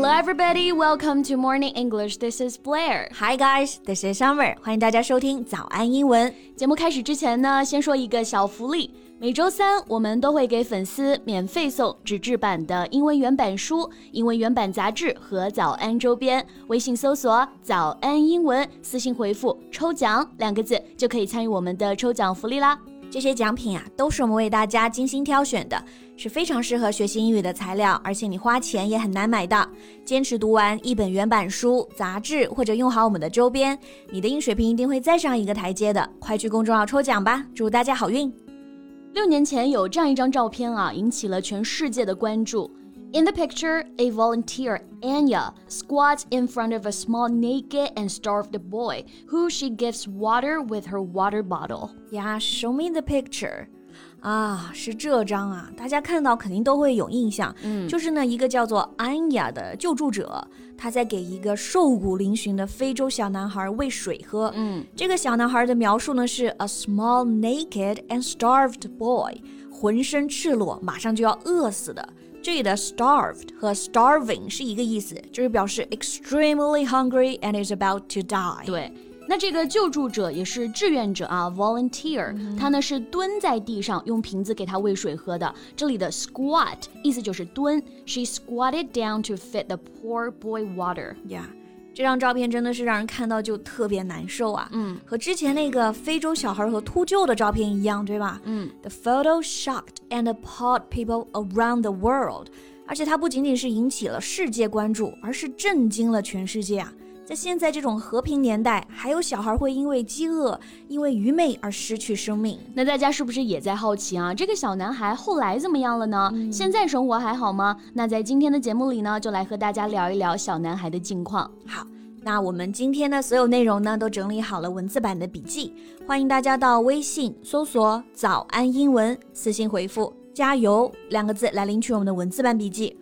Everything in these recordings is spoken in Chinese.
Hello, everybody. Welcome to Morning English. This is Blair. Hi guys, this is Summer. 欢迎大家收听早安英文。节目开始之前呢，先说一个小福利。每周三，我们都会给粉丝免费送纸质版的英文原版书、英文原版杂志和早安周边。微信搜索“早安英文”，私信回复“抽奖”两个字，就可以参与我们的抽奖福利啦。这些奖品啊，都是我们为大家精心挑选的，是非常适合学习英语的材料，而且你花钱也很难买到。坚持读完一本原版书、杂志，或者用好我们的周边，你的英水平一定会再上一个台阶的。快去公众号抽奖吧，祝大家好运！六年前有这样一张照片啊，引起了全世界的关注。In the picture, a volunteer, Anya, squats in front of a small naked and starved boy who she gives water with her water bottle. Yeah, show me the picture. 啊，是这张啊，大家看到肯定都会有印象。嗯，就是呢，一个叫做安雅的救助者，他在给一个瘦骨嶙峋的非洲小男孩喂水喝。嗯，这个小男孩的描述呢是 a small naked and starved boy，浑身赤裸，马上就要饿死的。这里的 starved 和 starving 是一个意思，就是表示 extremely hungry and is about to die。对，那这个救助者也是志愿者啊，volunteer，他呢是蹲在地上用瓶子给他喂水喝的。这里的 squat 意思就是蹲，she squatted down to feed the poor boy water。Yeah。这张照片真的是让人看到就特别难受啊！嗯，和之前那个非洲小孩和秃鹫的照片一样，对吧？嗯，The photo shocked and appalled people around the world，而且它不仅仅是引起了世界关注，而是震惊了全世界啊！在现在这种和平年代，还有小孩会因为饥饿、因为愚昧而失去生命。那大家是不是也在好奇啊？这个小男孩后来怎么样了呢？现在生活还好吗？那在今天的节目里呢，就来和大家聊一聊小男孩的近况。好，那我们今天的所有内容呢，都整理好了文字版的笔记，欢迎大家到微信搜索“早安英文”，私信回复“加油”两个字来领取我们的文字版笔记。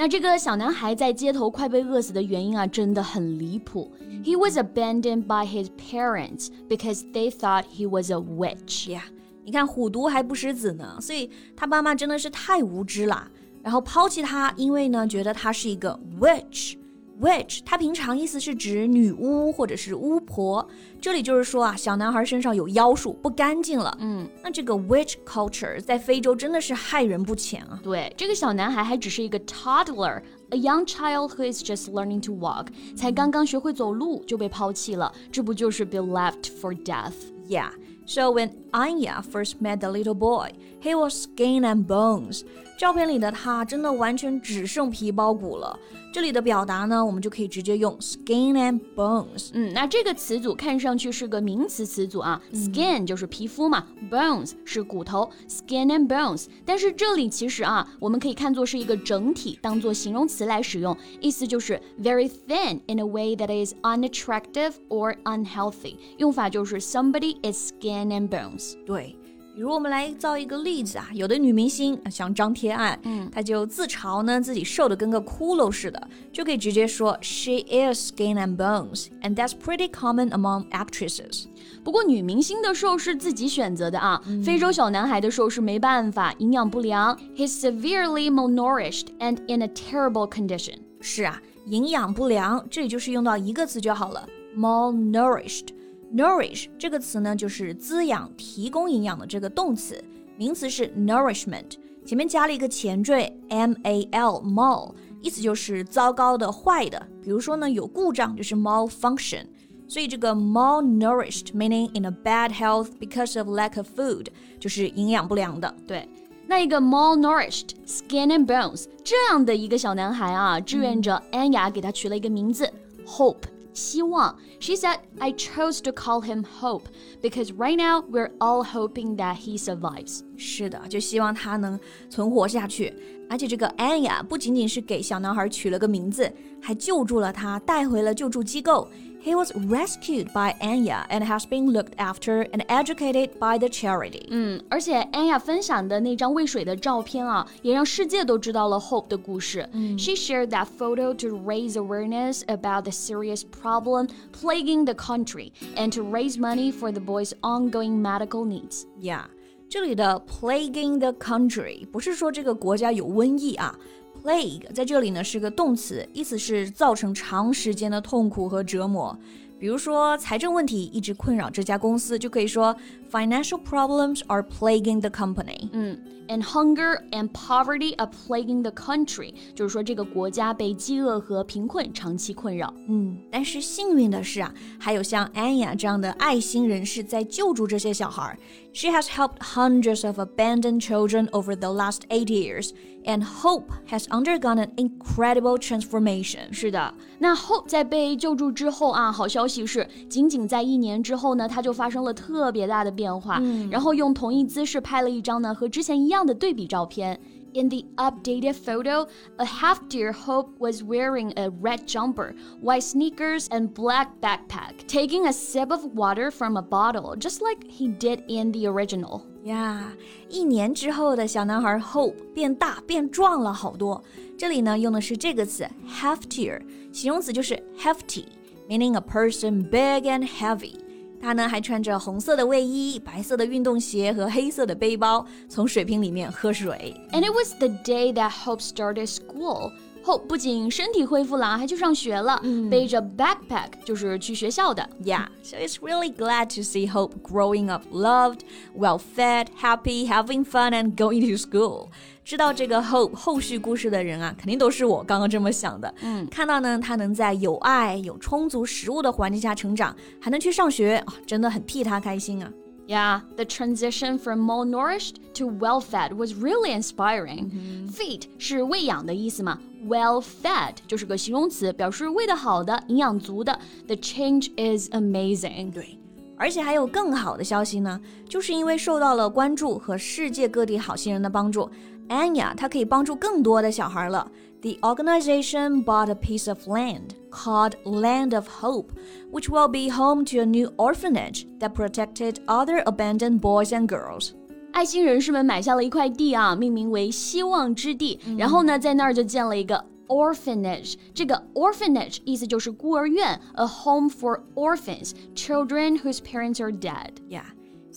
那这个小男孩在街头快被饿死的原因啊，真的很离谱。He was abandoned by his parents because they thought he was a witch. 呀，你看虎毒还不食子呢，所以他爸妈真的是太无知了，然后抛弃他，因为呢觉得他是一个 witch。Witch，它平常意思是指女巫或者是巫婆，这里就是说啊，小男孩身上有妖术，不干净了。嗯，那这个 witch culture 在非洲真的是害人不浅啊。对，这个小男孩还只是一个 toddler，a young child who is just learning to walk，才刚刚学会走路就被抛弃了，这不就是 be left for death？Yeah。So when Anya first met the little boy, he was skin and bones. 照片里的他真的完全只剩皮包骨了。这里的表达呢，我们就可以直接用 skin and bones。嗯，那这个词组看上去是个名词词组啊、嗯、，skin 就是皮肤嘛，bones 是骨头，skin and bones。但是这里其实啊，我们可以看作是一个整体，当做形容词来使用，意思就是 very thin in a way that is unattractive or unhealthy。用法就是 somebody is skin and bones。对。比如我们来造一个例子啊，有的女明星像张天爱，嗯，她就自嘲呢自己瘦的跟个骷髅似的，就可以直接说 She is skin and bones，and that's pretty common among actresses。不过女明星的瘦是自己选择的啊，非洲小男孩的瘦是没办法，营养不良，he's severely malnourished and in a terrible condition。是啊，营养不良，这里就是用到一个词就好了，malnourished。Nourish 这个词呢，就是滋养、提供营养的这个动词，名词是 nourishment，前面加了一个前缀 m a l mal，意思就是糟糕的、坏的。比如说呢，有故障就是 malfunction，所以这个 malnourished meaning in a bad health because of lack of food，就是营养不良的。对，那一个 malnourished skin and bones 这样的一个小男孩啊，志愿者安雅给他取了一个名字 Hope。希望。She said, I chose to call him Hope because right now we're all hoping that he survives. 是的，就希望他能存活下去。而且这个安雅不仅仅是给小男孩取了个名字，还救助了他，带回了救助机构。He was rescued by Anya and has been looked after and educated by the charity. 嗯，而且 Anya 分享的那张喂水的照片啊，也让世界都知道了 Hope 的故事。嗯，She shared that photo to raise awareness about the serious problem plaguing the country and to raise money for the boy's ongoing medical needs. Yeah. 这里的 plaguing the country 不是说这个国家有瘟疫啊，plague 在这里呢是个动词，意思是造成长时间的痛苦和折磨。比如说财政问题一直困扰这家公司，就可以说 financial problems are plaguing the company。嗯。and hunger and poverty are plaguing the country，就是说这个国家被饥饿和贫困长期困扰。嗯，但是幸运的是啊，还有像安雅这样的爱心人士在救助这些小孩。She has helped hundreds of abandoned children over the last eight years, and Hope has undergone an incredible transformation. 是的，那 Hope 在被救助之后啊，好消息是，仅仅在一年之后呢，她就发生了特别大的 变化。嗯，然后用同一姿势拍了一张呢和之前一样的对比照片。In the updated photo, a half deer Hope was wearing a red jumper, white sneakers, and black backpack, taking a sip of water from a bottle, just like he did in the original. 呀，一年之后的小男孩 Hope 变大变壮了好多。这里呢用的是这个词 heftier，形容词就是 hefty，meaning a person big and heavy。 他呢还穿着红色的卫衣、白色的运动鞋和黑色的背包，从水瓶里面喝水。And it was the day that Hope started school. Hope 不仅身体恢复了，还去上学了，背着 backpack 就是去学校的。Yeah, so it's really glad to see Hope growing up loved, well fed, happy, having fun, and going to school. 知道这个后后续故事的人啊，肯定都是我刚刚这么想的。嗯，看到呢，他能在有爱、有充足食物的环境下成长，还能去上学，啊，真的很替他开心啊。Yeah, the transition from malnourished to well-fed was really inspiring. Feed 是喂养的意思嘛，well-fed 就是个形容词，表示喂得好的、营养足的。The change is amazing. 对。而且还有更好的消息呢，就是因为受到了关注和世界各地好心人的帮助，Anya 她可以帮助更多的小孩了。The organization bought a piece of land called Land of Hope, which will be home to a new orphanage that protected other abandoned boys and girls. 爱心人士们买下了一块地啊，命名为希望之地。嗯、然后呢，在那儿就建了一个 orphanage。这个 orphanage 意思就是孤儿院，a home for orphans, children whose parents are dead. Yeah.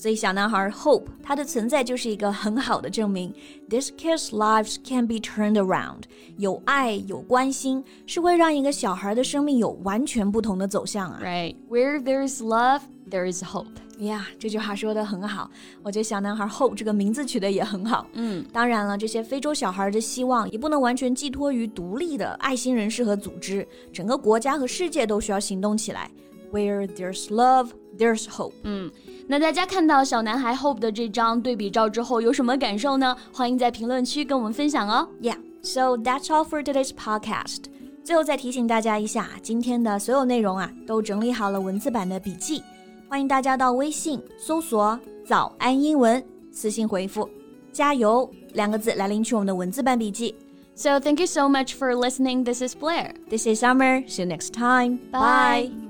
所以小男孩 Hope 他的存在就是一个很好的证明，These kids' lives can be turned around。有爱有关心是会让一个小孩的生命有完全不同的走向啊。Right, where there is love, there is hope. 呀，这句话说的很好。我觉得小男孩 Hope 这个名字取得也很好。嗯，当然了，这些非洲小孩的希望也不能完全寄托于独立的爱心人士和组织，整个国家和世界都需要行动起来。Where there's love, there's hope. 嗯。那大家看到小男孩 Hope 的这张对比照之后有什么感受呢？欢迎在评论区跟我们分享哦。Yeah, so that's all for today's podcast. 最后再提醒大家一下，今天的所有内容啊都整理好了文字版的笔记，欢迎大家到微信搜索“早安英文”，私信回复“加油”两个字来领取我们的文字版笔记。So thank you so much for listening. This is Blair. This is Summer. See you next time. Bye.